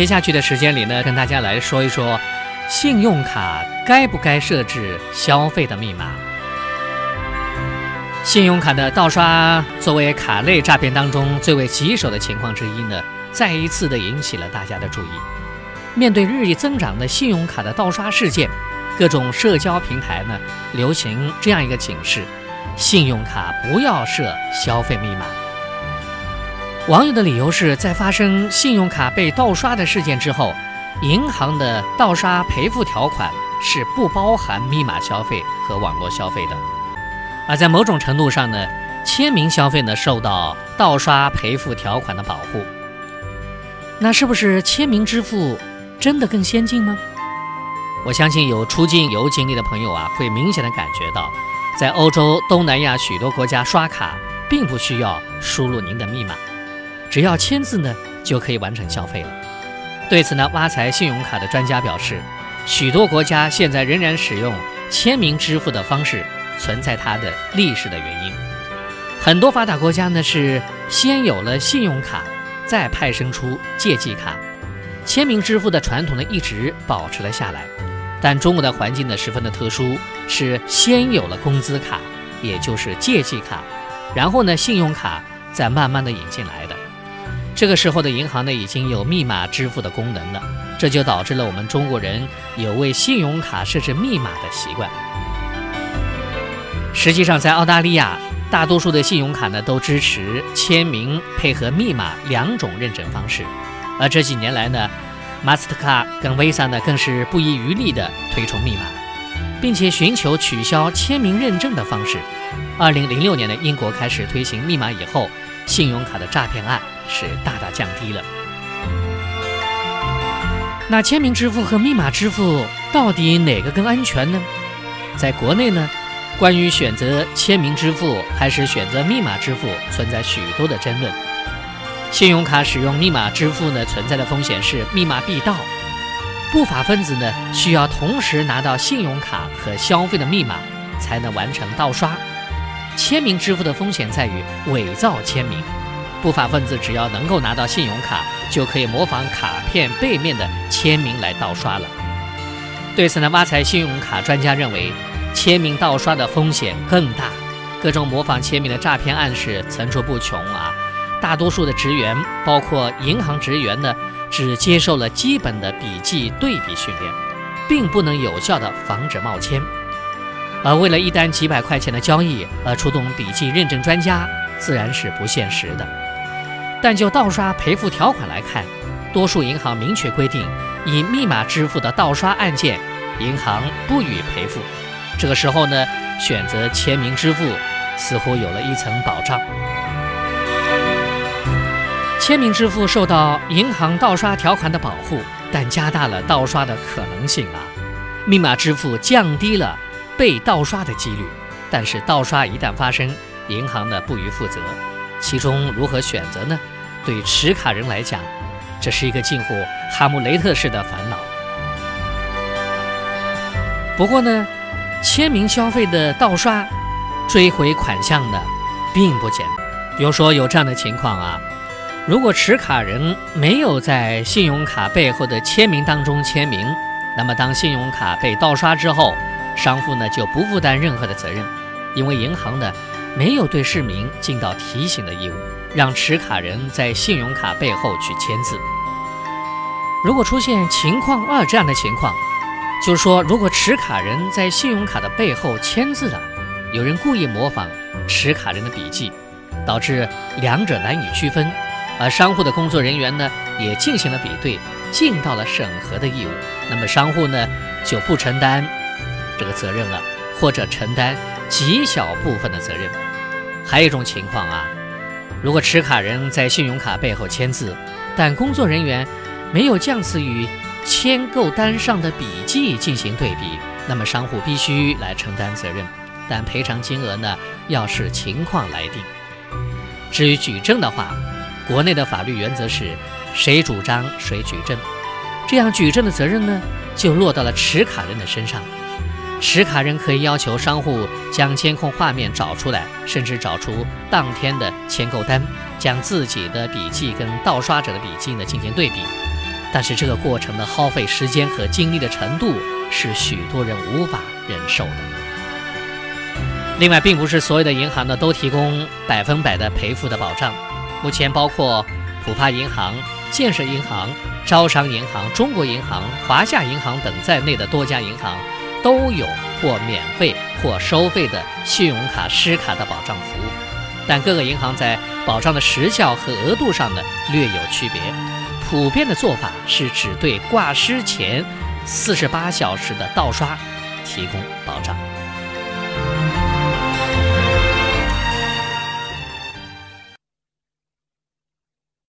接下去的时间里呢，跟大家来说一说，信用卡该不该设置消费的密码？信用卡的盗刷作为卡类诈骗当中最为棘手的情况之一呢，再一次的引起了大家的注意。面对日益增长的信用卡的盗刷事件，各种社交平台呢流行这样一个警示：信用卡不要设消费密码。网友的理由是在发生信用卡被盗刷的事件之后，银行的盗刷赔付条款是不包含密码消费和网络消费的。而在某种程度上呢，签名消费呢受到盗刷赔付条款的保护。那是不是签名支付真的更先进吗？我相信有出境游经历的朋友啊，会明显的感觉到，在欧洲、东南亚许多国家刷卡并不需要输入您的密码，只要签字呢就可以完成消费了。对此呢，挖财信用卡的专家表示，许多国家现在仍然使用签名支付的方式。存在它的历史的原因，很多发达国家呢是先有了信用卡，再派生出借记卡，签名支付的传统呢一直保持了下来。但中国的环境呢十分的特殊，是先有了工资卡，也就是借记卡，然后呢信用卡再慢慢的引进来的。这个时候的银行呢已经有密码支付的功能了，这就导致了我们中国人有为信用卡设置密码的习惯。实际上，在澳大利亚，大多数的信用卡呢都支持签名配合密码两种认证方式。而这几年来呢，Mastercard 跟 Visa 呢更是不遗余力地推崇密码，并且寻求取消签名认证的方式。二零零六年的英国开始推行密码以后，信用卡的诈骗案是大大降低了。那签名支付和密码支付到底哪个更安全呢？在国内呢？关于选择签名支付还是选择密码支付，存在许多的争论。信用卡使用密码支付呢，存在的风险是密码必盗，不法分子呢需要同时拿到信用卡和消费的密码才能完成盗刷。签名支付的风险在于伪造签名，不法分子只要能够拿到信用卡，就可以模仿卡片背面的签名来盗刷了。对此呢，挖财信用卡专家认为。签名盗刷的风险更大，各种模仿签名的诈骗案是层出不穷啊！大多数的职员，包括银行职员呢，只接受了基本的笔记对比训练，并不能有效的防止冒签。而为了一单几百块钱的交易而出动笔记认证专家，自然是不现实的。但就盗刷赔付条款来看，多数银行明确规定，以密码支付的盗刷案件，银行不予赔付。这个时候呢，选择签名支付似乎有了一层保障。签名支付受到银行盗刷条款的保护，但加大了盗刷的可能性啊。密码支付降低了被盗刷的几率，但是盗刷一旦发生，银行呢不予负责。其中如何选择呢？对持卡人来讲，这是一个近乎哈姆雷特式的烦恼。不过呢。签名消费的盗刷，追回款项呢并不简单。比如说有这样的情况啊，如果持卡人没有在信用卡背后的签名当中签名，那么当信用卡被盗刷之后，商户呢就不负担任何的责任，因为银行呢没有对市民尽到提醒的义务，让持卡人在信用卡背后去签字。如果出现情况二这样的情况。就是说，如果持卡人在信用卡的背后签字了，有人故意模仿持卡人的笔迹，导致两者难以区分，而商户的工作人员呢也进行了比对，尽到了审核的义务，那么商户呢就不承担这个责任了，或者承担极小部分的责任。还有一种情况啊，如果持卡人在信用卡背后签字，但工作人员没有将此与签购单上的笔记进行对比，那么商户必须来承担责任，但赔偿金额呢要视情况来定。至于举证的话，国内的法律原则是谁主张谁举证，这样举证的责任呢就落到了持卡人的身上。持卡人可以要求商户将监控画面找出来，甚至找出当天的签购单，将自己的笔记跟盗刷者的笔记呢进行对比。但是这个过程的耗费时间和精力的程度是许多人无法忍受的。另外，并不是所有的银行呢都提供百分百的赔付的保障。目前，包括浦发银行、建设银行、招商银行、中国银行、华夏银行等在内的多家银行都有或免费或收费的信用卡失卡的保障服务，但各个银行在保障的时效和额度上呢略有区别。普遍的做法是只对挂失前四十八小时的盗刷提供保障。